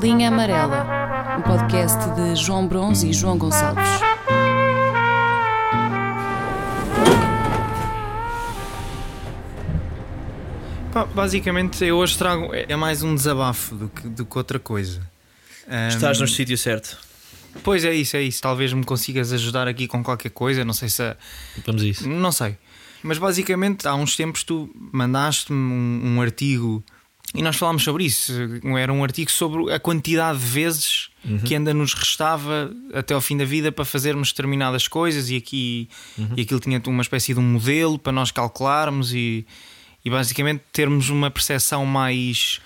Linha Amarela, um podcast de João Bronze e João Gonçalves. Pá, basicamente, eu hoje trago. É mais um desabafo do que, do que outra coisa. Ahm, Estás no sítio certo. Pois é isso, é isso. Talvez me consigas ajudar aqui com qualquer coisa. Não sei se. a- Vamos a isso. Não sei. Mas basicamente, há uns tempos tu mandaste-me um, um artigo e nós falámos sobre isso. Era um artigo sobre a quantidade de vezes que ainda nos restava até ao fim da vida para fazermos determinadas coisas e aqui e aquilo tinha uma espécie de um modelo para nós calcularmos e, e basicamente termos uma percepção mais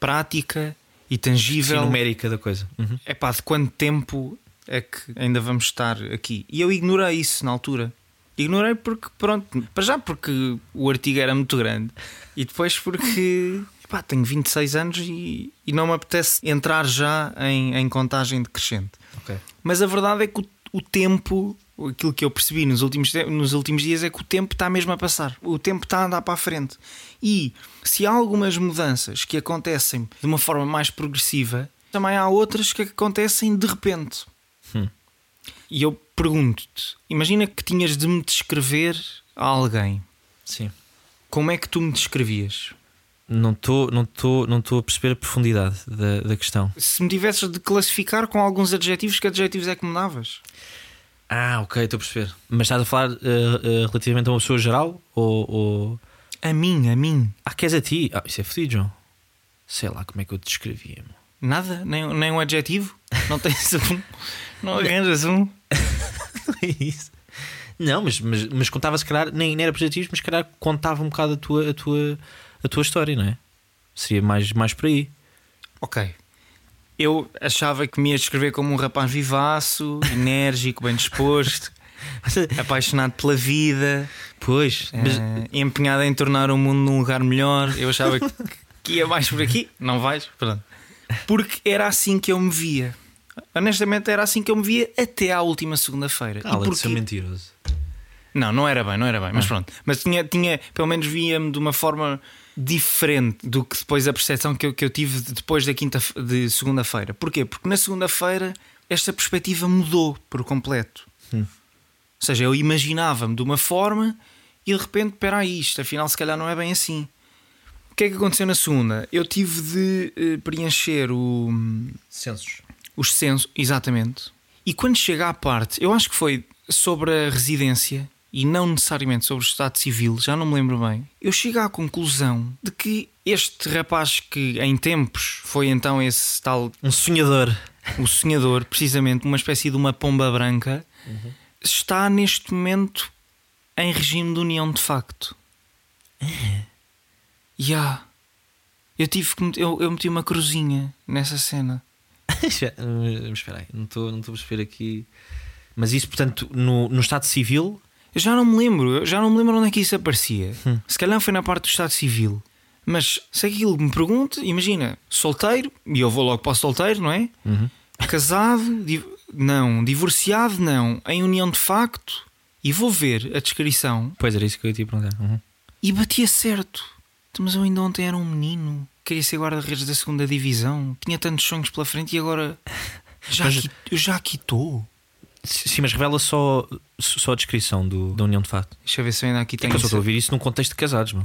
prática e Sim, tangível numérica da coisa. Uhum. é pá, de quanto tempo é que ainda vamos estar aqui? E eu ignorei isso na altura. Ignorei porque, pronto, para já porque o artigo era muito grande e depois porque pá, tenho 26 anos e, e não me apetece entrar já em, em contagem decrescente. Ok. Mas a verdade é que o, o tempo, aquilo que eu percebi nos últimos, nos últimos dias é que o tempo está mesmo a passar. O tempo está a andar para a frente. E se há algumas mudanças que acontecem de uma forma mais progressiva, também há outras que acontecem de repente. Hum. E eu pergunto-te: imagina que tinhas de me descrever a alguém. Sim. Como é que tu me descrevias? Não estou não tô, não tô a perceber a profundidade da, da questão. Se me tivesses de classificar com alguns adjetivos, que adjetivos é que me davas? Ah, ok, estou a perceber. Mas estás a falar eh, eh, relativamente a uma pessoa geral? Ou, ou- A mim, a mim. Ah, queres a ti? Ah, isso é fodido, João. Sei lá como é que eu te descrevia. meu. Nada? Nem, nem um adjetivo? Não tens um? Não arranjas um? é isso. Não, mas, mas, mas contava se calhar, nem, nem era positivo, mas se calhar contava um bocado a tua, a tua, a tua história, não é? Seria mais, mais por aí. Ok. Eu achava que me ia descrever como um rapaz vivaço, enérgico, bem disposto, apaixonado pela vida, Pois, mas eh, empenhado em tornar o mundo num lugar melhor. Eu achava que, que ia mais por aqui. Não vais? Pronto. Porque era assim que eu me via. Honestamente, era assim que eu me via até à última segunda-feira. E cala de ser mentiroso. Não, não era bem, não era bem, mas pronto. Mas tinha, tinha pelo menos via-me de uma forma diferente do que depois a percepção que eu, que eu tive de- depois da quinta de segunda-feira. Porquê? Porque na segunda-feira esta perspectiva mudou por completo. Hum. Ou seja, eu imaginava-me de uma forma e de repente, espera aí, isto afinal se calhar não é bem assim. O que é que aconteceu na segunda? Eu tive de eh, preencher o, Censos. Os censos, exatamente. E quando chega à parte, eu acho que foi sobre a residência e não necessariamente sobre o Estado Civil, já não me lembro bem. Eu chego à conclusão de que este rapaz que em tempos foi então esse tal, Um sonhador. o sonhador, precisamente uma espécie de uma pomba branca, está neste momento em regime de união de facto. Ya. Eu tive que eu, eu meti uma cruzinha nessa cena. Espera mas espera aí, não estou não estou a perceber aqui. Mas isso, portanto, no, no Estado Civil. Eu já não me lembro, eu já não me lembro onde é que isso aparecia. Hum. Se calhar foi na parte do Estado Civil. Mas se aquilo me pergunta, imagina, solteiro, e eu vou logo para o solteiro, não é? Uhum. Casado, não, divorciado, não, em união de facto, e vou ver a descrição Pois era isso que eu ia te perguntar. Uhum. e batia certo. Mas eu ainda ontem era um menino, queria ser guarda-redes da segunda divisão, tinha tantos sonhos pela frente e agora já Mas- aqui, eu já aqui estou. Sim, mas revela só, só a descrição do, da união de facto. Deixa eu ver se eu ainda aqui É tenho. que eu só estou a ouvir isso num contexto de casados, meu.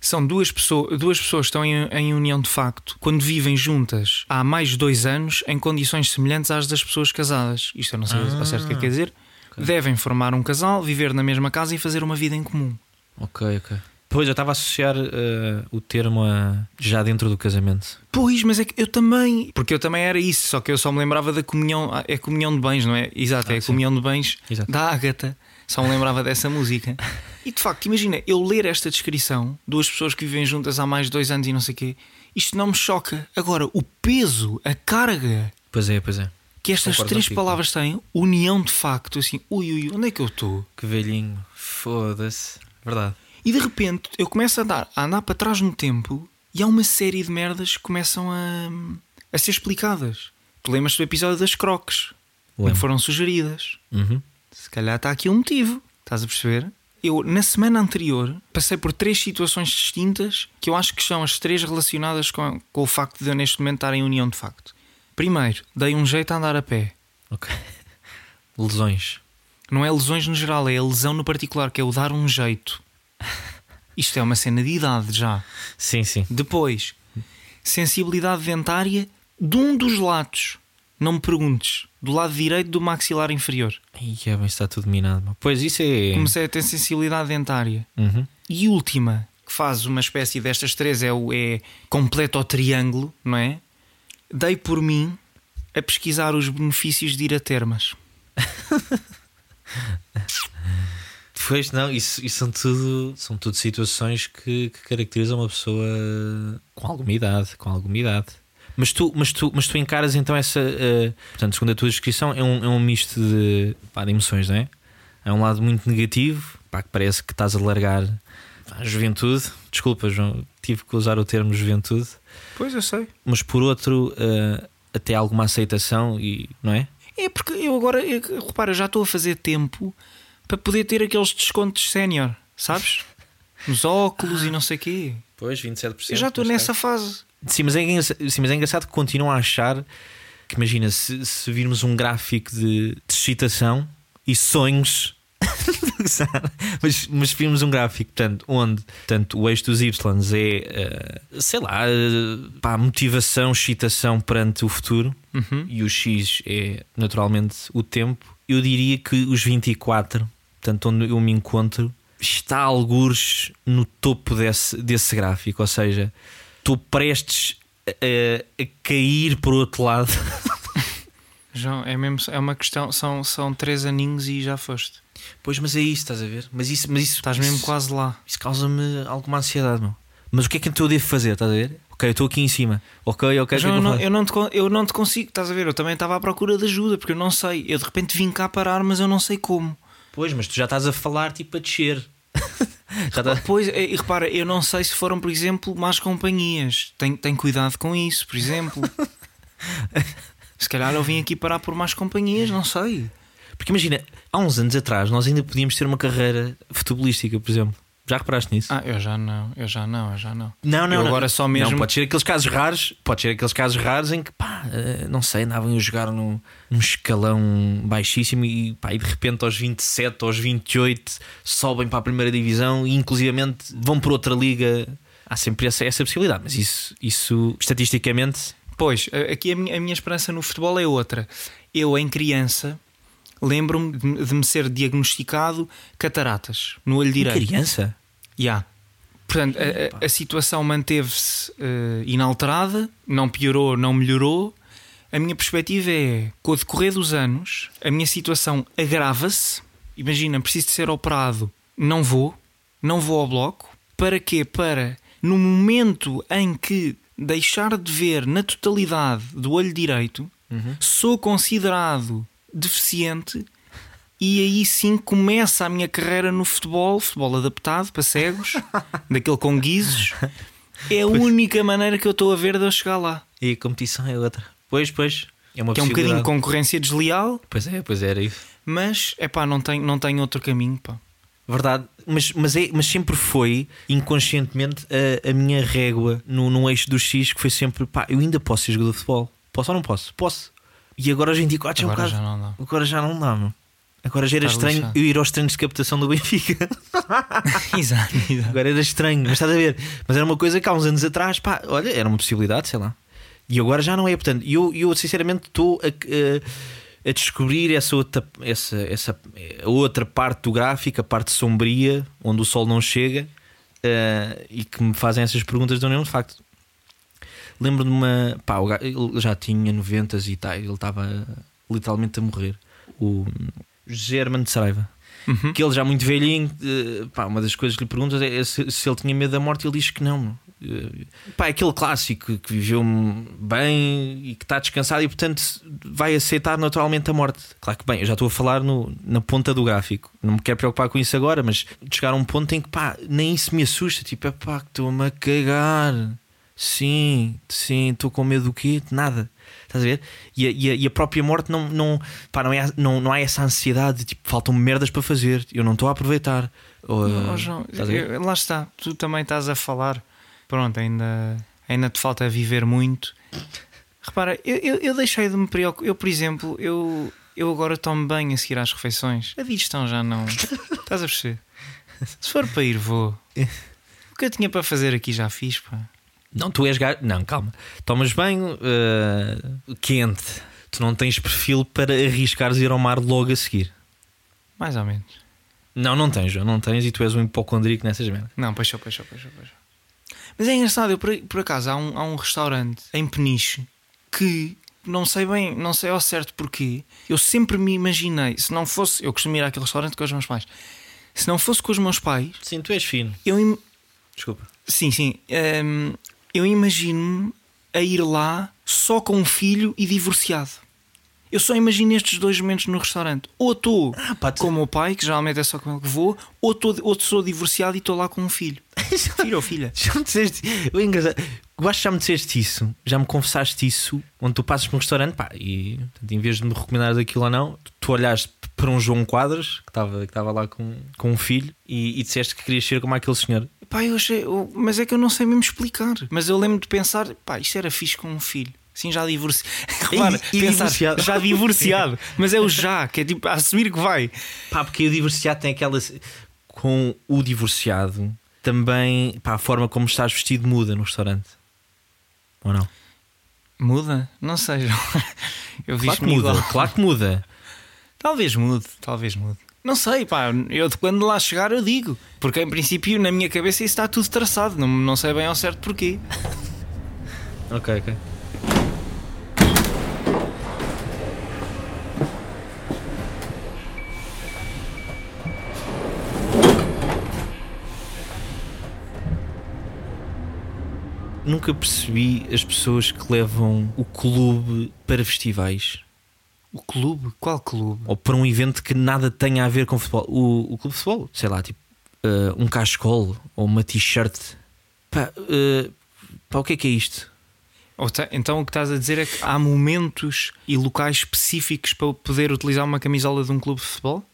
São duas pessoas, duas pessoas que estão em, em união de facto quando vivem juntas há mais de dois anos em condições semelhantes às das pessoas casadas. Isto eu não sei Ah, certo o que é que quer dizer. Devem formar um casal, viver na mesma casa e fazer uma vida em comum. Ok, ok. Pois eu estava a associar eh, o termo a já dentro do casamento. Pois, mas é que eu também. Porque eu também era isso, só que eu só me lembrava da comunhão. ah, É comunhão de bens, não é? Exato, é Ah, a sim. comunhão de bens Exato. da Ágata. Só me lembrava dessa música. E de facto, imagina, eu ler esta descrição, duas pessoas que vivem juntas há mais de dois anos e não sei o quê, isto não me choca. Agora, o peso, a carga Pois é, pois é. que estas Concordo três contigo. palavras têm, união de facto, assim, ui, ui, onde é que eu estou? Que velhinho. Foda-se. Verdade. E de repente eu começo a andar, a andar para trás no tempo e há uma série de merdas que começam a, a ser explicadas. Tu lembras do episódio das croques? Lembro. Que foram sugeridas. Uhum. Se calhar está aqui um motivo. Estás a perceber? eu na semana anterior passei por três situações distintas que eu acho que são as três relacionadas com, com o facto de eu neste momento estar em união de facto. Primeiro, dei um jeito a andar a pé. Ok. Lesões. Não é lesões no geral, é a lesão no particular, que é o dar um jeito. Isto é uma cena de idade já. Sim, sim. Depois, sensibilidade dentária de um dos lados. Não me perguntes. Do lado direito do maxilar inferior. Ih, é bem, está tudo minado. Pois isso é. Comecei a ter sensibilidade dentária. Uhum. E última, que faz uma espécie destas três, é, o, é completo ao triângulo, não é? Dei por mim a pesquisar os benefícios de ir a termas. Pois não, isso, isso são tudo são tudo situações que, que caracterizam uma pessoa com alguma idade, com alguma idade. Mas tu, mas tu, mas tu encaras então essa, eh, portanto, segundo a tua descrição, é um, é um misto de, pá, de emoções, não é? É um lado muito negativo, pá, que parece que estás a largar a juventude. Desculpa, João, tive que usar o termo juventude, Pois eu sei. mas por outro, eh, até alguma aceitação e não é? É porque eu agora, eu, repara, já estou a fazer tempo para poder ter aqueles descontos sénior, sabes? Nos óculos e não sei o quê. Pois, 27%. Eu já estou nessa fase. Sim mas, é engraçado, sim, mas é engraçado que continuam a achar que, imagina, se, se virmos um gráfico de, de excitação e sonhos. mas, mas se virmos um gráfico portanto, onde portanto, o eixo dos Y é, eh, sei lá, eh, pá, motivação, excitação perante o futuro Uhum. e o X é naturalmente o tempo, eu diria que os 24, portanto, onde eu me encontro, está algures no topo desse, desse gráfico, ou seja, estou prestes a, a- cair por outro lado. João, é mesmo, é uma questão, são, são três aninhos e já foste. Pois, mas é isso, estás a ver? Mas isso, mas isso Estás mesmo isso- quase lá. Isso causa-me alguma ansiedade, meu. Mas o que é que eu devo fazer, estás a ver? Ok, eu estou aqui em cima. Ok, ok, o é João, eu, não, eu, não te, eu não te consigo, estás a ver? Eu também estava à procura de ajuda, porque eu não sei. Eu de repente vim cá parar, mas eu não sei como. Pois, mas tu já estás a falar tipo a descer. estás... Pois, e e repara, eu não sei se foram, por exemplo, más companhias. Tem, tem cuidado com isso, por exemplo. se calhar eu vim aqui parar por más companhias, não sei. Porque imagina, há uns anos atrás nós ainda podíamos ter uma carreira futebolística, por exemplo. Já reparaste nisso? Ah, eu já não, eu já não, eu já não. não, eu agora só mesmo- Não, pode ser aqueles casos raros, pode ser aqueles casos raros em que, pá, eh, não sei, andavam a jogar num, num escalão baixíssimo e, pá, e de repente aos 27, aos 28 sobem para a primeira divisão e inclusivamente vão para outra liga. Há sempre essa, essa possibilidade, mas isso, isso estatisticamente Pois, a- aqui a minha, a minha esperança no futebol é outra. Eu, em criança, lembro-me de, de me ser diagnosticado cataratas no olho direito. criança. Ya. Portanto, a- a, situação manteve-se eh, inalterada, não piorou, não melhorou. A minha perspectiva é, com o decorrer dos anos, a minha situação agrava-se. Imagina, preciso de ser operado, não vou, não vou ao bloco. Para quê? Para, no momento em que deixar de ver na totalidade do olho direito, sou considerado deficiente e aí sim começa a minha carreira no futebol, futebol adaptado para cegos, daquele com guizos. É a única maneira que eu estou a ver de eu chegar lá. E a competição é outra. Pois, pois. É uma Que é um bocadinho de concorrência desleal, Pois é, pois era isso. mas é pá, não tem, não tem outro caminho. Pá. Verdade, mas, mas, é, mas sempre foi inconscientemente a, a minha régua no, no eixo do X que foi sempre pá, eu ainda posso ser jogador de futebol. Posso ou não posso? Posso. E agora aos 24 já é um Agora bocado. já não dá. Agora já não dá, meu. Agora já era Está estranho lixado. eu ir aos treinos de captação do Benfica. exato, exato. Agora era estranho, mas estás a ver? Mas era uma coisa que há uns anos atrás, pá, olha, era uma possibilidade, sei lá. E agora já não é. Portanto, eu, eu sinceramente estou a, a- a descobrir essa outra, essa, essa outra parte do gráfico, a parte sombria, onde o sol não chega, eh, e que me fazem essas perguntas de união de facto. Lembro-me de uma. Pá, ele já tinha 90 e tal, ele estava literalmente a morrer. O Hermano de Saraiva Uhum. que ele já muito velhinho, eh, pá, uma das coisas que lhe perguntas é se, se ele tinha medo da morte, ele diz que não. Eh, Pá, é aquele clássico que viveu bem e que está descansado e, portanto, vai aceitar naturalmente a morte. Claro que, bem, eu já estou a falar no, na ponta do gráfico, não me quero preocupar com isso agora, mas chegar a um ponto em que, pá, nem isso me assusta. Tipo, é pá, que estou-me a cagar. Sim, sim, estou com medo do quê? De nada. Estás a ver? E a, e a- e a própria morte não, não, pá, não, é, não, não há essa ansiedade de tipo, faltam merdas para fazer, eu não estou a aproveitar. Ou, Oh, João, eu- lá está, tu também estás a falar. Pronto, ainda, ainda te falta viver muito. Repara, eu, eu, eu deixei de me preocupar. Eu, por exemplo, eu, eu agora tomo banho a seguir às refeições. A digestão já não. estás a perceber? Se for para ir, vou. O que eu tinha para fazer aqui já fiz, pá. Não, tu és gajo. Não, calma. Tomas banho eh, quente. Tu não tens perfil para arriscares ir ao mar logo a seguir. Mais ou menos. Não, não tens, João, não tens e tu és um hipocondríaco nessas merdas. Não, paixão, paixão, paixão, paixão. Mas é engraçado, eu por, por acaso há um, há um restaurante em Peniche que não sei bem, não sei ao certo porquê. Eu sempre me imaginei, se não fosse, eu costumo ir àquele restaurante com os meus pais. Se não fosse com os meus pais, Sim, tu és fino. eu im- Desculpa. sim, sim, hum, eu imagino-me a ir lá só com um filho e divorciado. Eu só imagino estes dois momentos no restaurante. Ou estou Ah, com o meu pai, que geralmente é só com ele que vou, ou, estou, ou sou divorciado e estou lá com um filho. Filho ou filha? Já me disseste. O engraçado, eu acho que já me disseste isso, já me confessaste isso, onde tu passas por um restaurante, pá, e portanto, em vez de me recomendares aquilo ou não, tu olhaste para um João Quadros que estava que estava lá com, com um filho e, e disseste que querias ser como aquele senhor. Pá, eu achei, eu- mas é que eu não sei mesmo explicar. Mas eu lembro de pensar, pá, isto era fixe com um filho. Sim, já divorciado. Repara, e pensar, divorciado. Já divorciado. mas é o já, que é tipo a assumir que vai. Pá, porque o divorciado tem aquela. Com o divorciado, também, pá, a forma como estás vestido muda no restaurante. Ou não? Muda? Não sei. Eu Claro que muda, igual. claro que muda. Talvez mude, talvez mude. Não sei, pá, eu de quando lá chegar eu digo. Porque em princípio na minha cabeça isso está tudo traçado. Não, não sei bem ao certo porquê. Ok, ok. Nunca percebi as pessoas que levam o clube para festivais O clube? Qual clube? ou para um evento que nada tenha a ver com futebol. O, o clube de futebol, sei lá, tipo eh, um cascol ou uma t-shirt. Pá, eh, pá, o que é que é isto? Então o que estás a dizer é que há momentos e locais específicos para poder utilizar uma camisola de um clube de futebol?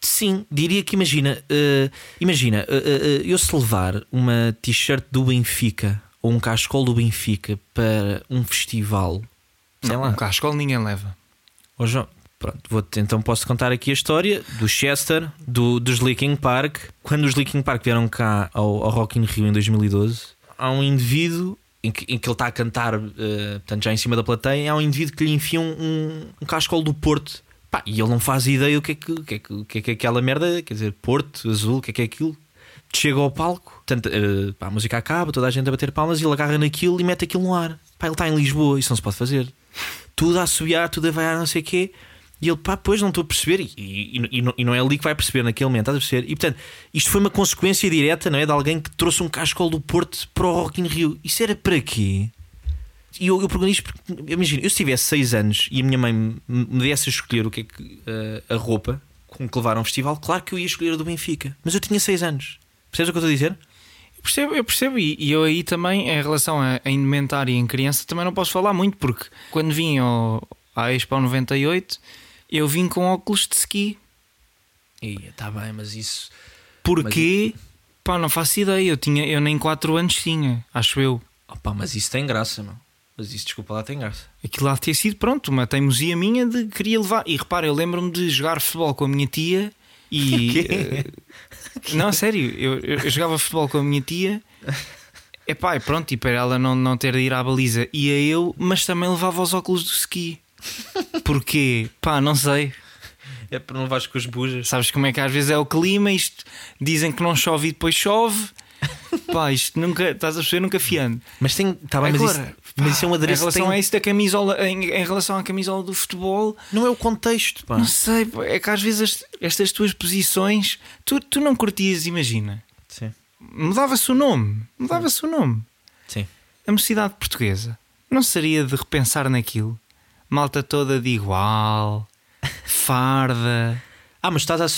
Sim, diria que imagina, eh, imagina, eh, eh, eu se levar uma t-shirt do Benfica ou um cascol do Benfica para um festival, sei lá, Um cascol ninguém leva. Ó João, pronto, vou então posso contar aqui a história do Chester, do, dos Linkin Park. Quando os Linkin Park vieram cá ao, ao Rock in Rio em 2012, há um indivíduo em que, em que ele está a cantar, eh, portanto, já em cima da plateia, há um indivíduo que lhe enfia um, um, um cascol do Porto. Pá, e ele não faz ideia o que é que, o que, é que, o que é que é aquela merda, quer dizer, Porto, azul, o que é que é aquilo. Chega ao palco, eh, a música acaba, toda a gente a bater palmas e ele agarra naquilo e mete aquilo no ar. Pá, ele está em Lisboa, isso não se pode fazer tudo a assobiar, tudo a vaiar, não sei o quê. E ele, pá, pois não estou a perceber. E, e, e não, e não é ali que vai perceber naquele momento, estás a perceber? E portanto, isto foi uma consequência direta, não é? De alguém que trouxe um cascol do Porto para o Rock in Rio. Isso era para quê? E eu, eu pergunto isto porque, imagina, eu se tivesse 6 anos e a minha mãe me, desse a escolher o que é que eh, a roupa com que levar a um festival, claro que eu ia escolher a do Benfica. Mas eu tinha 6 anos. Percebes o que eu estou a dizer? Eu percebo, eu percebo e, e eu aí também, em relação a, a indumentária e em criança, também não posso falar muito, porque quando vim ao, à Expo 98, eu vim com óculos de ski. E está bem, mas isso. Porquê? Pá, não faço ideia. Eu, tinha, eu nem 4 anos tinha, acho eu. Opá, mas isso tem graça, não? Mas isso, desculpa lá, tem graça. Aquilo lá ter sido, pronto, uma teimosia minha de que queria levar. E repara, eu lembro-me de jogar futebol com a minha tia e. Eh, não, sério, eu, eu- eu jogava futebol com a minha tia. Epá, e pronto, e para ela não, não ter de ir à baliza, ia eu, mas também levava os óculos do ski. Porquê? Pá, não sei. É para não levares com as bujas. Sabes como é que às vezes é o clima? Isto dizem que não chove e depois chove. Pá, isto nunca, estás a perceber, nunca fiando. Mas tem. Tá bem, mas, Agora, isso, mas isso é um Em adereço que relação tem- a isso da camisola, em, em relação à camisola do futebol, Não é o contexto, pá. não sei, é que às vezes est- estas tuas posições, tu, tu não curtias, imagina. Sim. Mudava-se o nome, mudava-se o nome. Sim. A mocidade portuguesa não seria de repensar naquilo? Malta toda de igual, farda. Ah, mas estás a.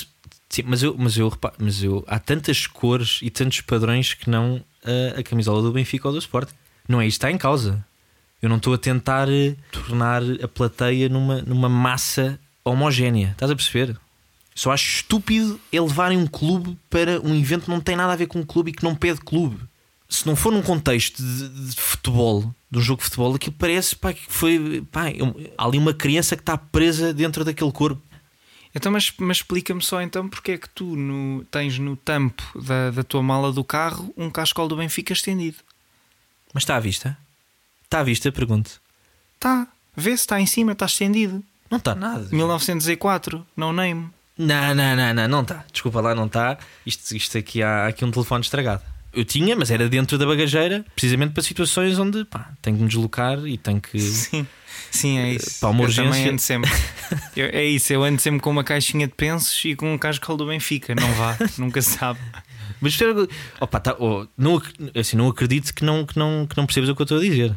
Sim, mas eu, mas eu, repa- mas eu. Há tantas cores e tantos padrões que não a, a camisola do Benfica ou do Sport. Não é isto está em causa. Eu não estou a tentar eh, tornar a plateia numa, numa massa homogénea. Estás a perceber? Só acho estúpido é levarem um clube para um evento que não tem nada a ver com um clube e que não pede clube. Se não for num contexto de, de futebol, de um jogo de futebol, aquilo parece pá, que foi. Pá, é há ali uma criança que está presa dentro daquele corpo. Então, mas, mas explica-me só então porque é que tu no- tens no tampo da, da tua mala do carro um cascol do Benfica estendido. Mas está à vista? Está à vista? Pergunto. Tá, vê se está em cima, está estendido. Não está nada. 1904, no name. Não, não, não, não, não está. Desculpa lá, não está. Isto, isto aqui há aqui um telefone estragado. Eu tinha, mas era dentro da bagageira, precisamente para situações onde pá, tenho que me deslocar e tenho que. Sim, sim, é isso. Para uma eu também ando sempre. Eu- é isso, eu ando sempre com uma caixinha de pensos e com um cascol do Benfica. Não vá, nunca se sabe. Mas opa, tá, oh, não, assim, não acredito que não, que, não, que não percebas o que eu estou a dizer.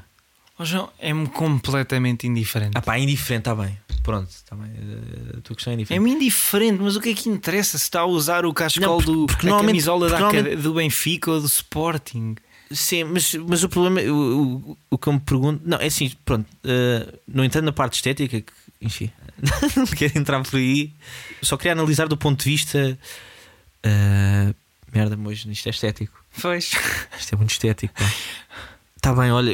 Ó João, é-me completamente indiferente. Ah, pá, é indiferente, está bem. Pronto, está bem. Eh, A tua questão é indiferente. É-me indiferente, mas o que é que interessa se está a usar o cascol porque- do porque a camisola porque normalmente- do Benfica ou do Sporting? Sim, mas, mas o problema, o, o, o que eu me pergunto, não, é assim, pronto, eh, não entendo na parte estética, que, enfim, não quero entrar por aí, só queria analisar do ponto de vista. eh, merda, mas isto é estético, Pois. isto é muito estético. Está bem, olha,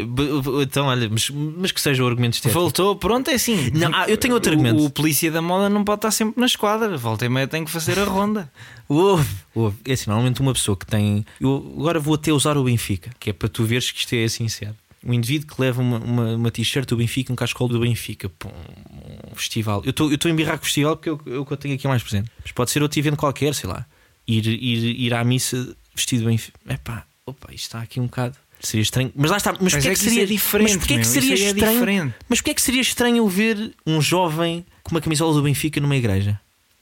então, olha, mas, mas que seja o argumento estético. Voltou, pronto, é assim. Não, ah, eu tenho outro O- argumento. O, polícia da moda não pode estar sempre na esquadra. Volta e meia tem que fazer a ronda. Houve, houve. É assim, normalmente uma pessoa que tem. Eu agora vou até usar o Benfica, que é para tu veres que isto é sincero. Um indivíduo que leva uma, uma, uma t-shirt do Benfica, um cascol do Benfica, para um, um festival. Eu estou a embirrar com o festival porque é o é o que eu tenho aqui mais presente. Mas pode ser outro evento qualquer, sei lá. Ir, ir, ir à missa vestido Benfica. Epá, opa, isto está aqui um bocado. Seria estranho. Mas lá está. Mas, Mas porquê é que que seria é diferente, Mas porquê é que seria é estranho? diferente. Mas porquê é que seria estranho eu ver um jovem com uma camisola do Benfica numa igreja?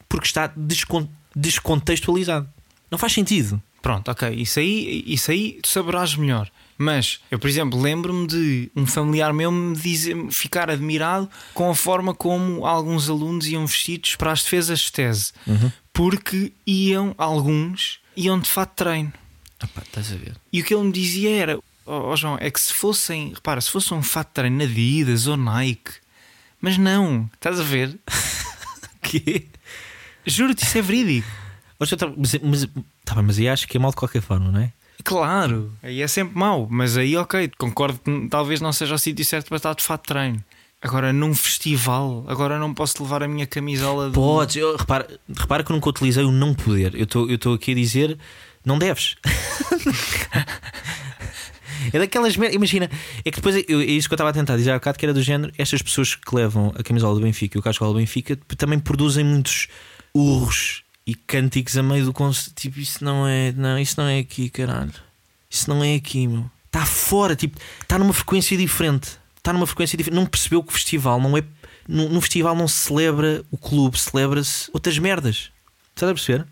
Porque está descon- descontextualizado. Não faz sentido. Pronto, ok. Isso aí, isso aí tu saberás melhor. Mas eu, por exemplo, lembro-me de um familiar meu me dizer, ficar admirado com a forma como alguns alunos iam vestidos para as defesas de tese. Porque iam, alguns, iam de fato de treino. Ah pá, estás a ver? E o que ele me dizia era: Ó ó, João, é que se fossem, repara, se fosse um fato de treino Adidas ou Nike, mas não, estás a ver? Que? Juro-te, isso é verídico. Mas, eu mas, mas, tá bem, mas aí acho que é mal de qualquer forma, não é? Claro, aí é sempre mau, mas aí ok, concordo que talvez não seja o sítio certo para estar de fato de treino. Agora num festival, agora não posso levar a minha camisola de. Podes, eu, repara, repara que eu nunca utilizei o não poder. Eu estou aqui a dizer não deves. é daquelas Imagina, é que depois eu- é isso que eu estava a tentar dizer há bocado, que era do género. Estas pessoas que levam a camisola do Benfica e o casco do Benfica também produzem muitos urros e cânticos a meio do concerto. Tipo, isso não é, não, isso não é aqui, caralho. Isso não é aqui, meu. Está fora, tipo, está numa frequência diferente. Está numa frequência diferente. Não percebeu que o festival não é. No, no festival não se celebra o clube, celebra-se outras merdas. Estás a perceber?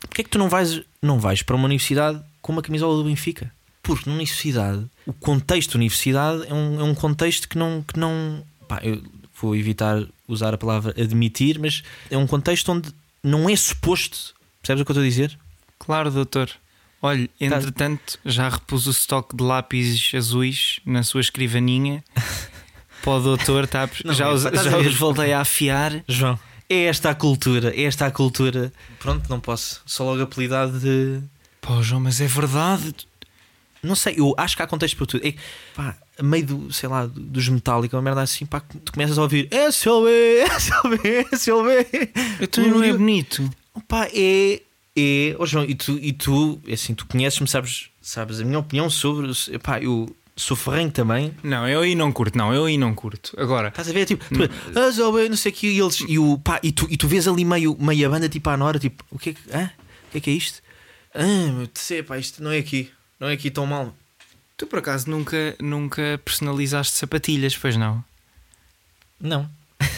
Porquê é que tu não vais, não vais para uma universidade com uma camisola do Benfica? Porque na universidade, o contexto da universidade é um, é um contexto que não. Que não pá, eu vou evitar usar a palavra admitir, mas é um contexto onde não é suposto. Percebes o que eu estou a dizer? Claro, doutor. Olha, Tá. entretanto, já repus o estoque de lápis azuis na sua escrivaninha. Para o doutor, tá, Não, já, é, os, a já os voltei a afiar. João, é esta a cultura, é esta a cultura. Pronto, não posso. Só logo apelidado de. Pô, João, mas é verdade. Não sei, eu acho que há contexto para tudo. É, pá, a meio do, sei lá, dos Metallica, uma merda assim, pá, tu começas a ouvir SLB, SLB, SLB. Então não é bonito. Pá, é. É. Oh, João, e tu, e tu, é assim, tu conheces-me, sabes, sabes a minha opinião sobre. Pá, eu sou ferrenho também. Não, eu aí não curto, não, eu aí não curto. Agora, Estás a ver? Tipo, tu, SLB, não sei o que, e eles. E, o, pá, e, tu, e tu vês ali meio, meio a banda, tipo, à Nora, tipo, o que é que. Hã? O que é que é isto? Ah, meu, sei, pá, isto não é aqui. Não é aqui tão mal. tu por acaso nunca, nunca personalizaste sapatilhas, pois não? Não.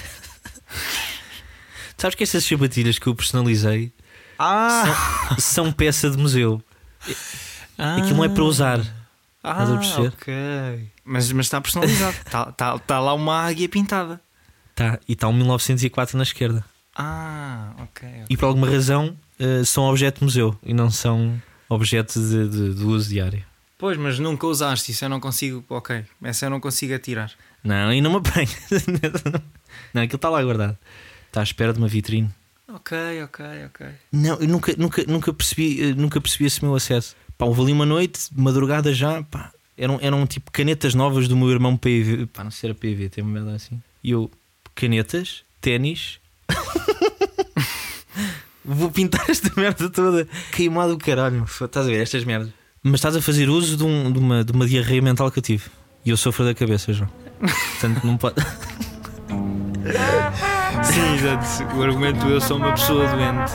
Sabes que essas sapatilhas que eu personalizei Ah! são, são peça de museu. Aquilo não é para usar. Ah, Estás ok. Mas, mas está personalizado. Está tá, tá lá uma águia pintada. Tá, e está um 1904 na esquerda. Ah, ok. ok. E por alguma razão eh, são objeto de museu e não são objeto de, de- de uso diário. Pois, mas nunca usaste isso, eu não consigo. Ok, essa eu não consigo atirar. Não, e não me apanho. não, aquilo está lá guardado. Está à espera de uma vitrine. Ok, ok, ok. Não, eu nunca, nunca, nunca, percebi, eh, nunca percebi esse meu acesso. Pá, houve ali uma noite, madrugada já, pá, eram, eram tipo canetas novas do meu irmão PV. Pá, não sei se era PV, tem uma merda assim. E eu, canetas, ténis. Vou pintar esta merda toda. Queimado do caralho. Estás a ver estas merdas. Mas estás a fazer uso de, um- de uma, de uma diarreia mental que eu tive. E eu sofro da cabeça, João. Portanto, não pode. Sim, exato. O argumento eu sou uma pessoa doente.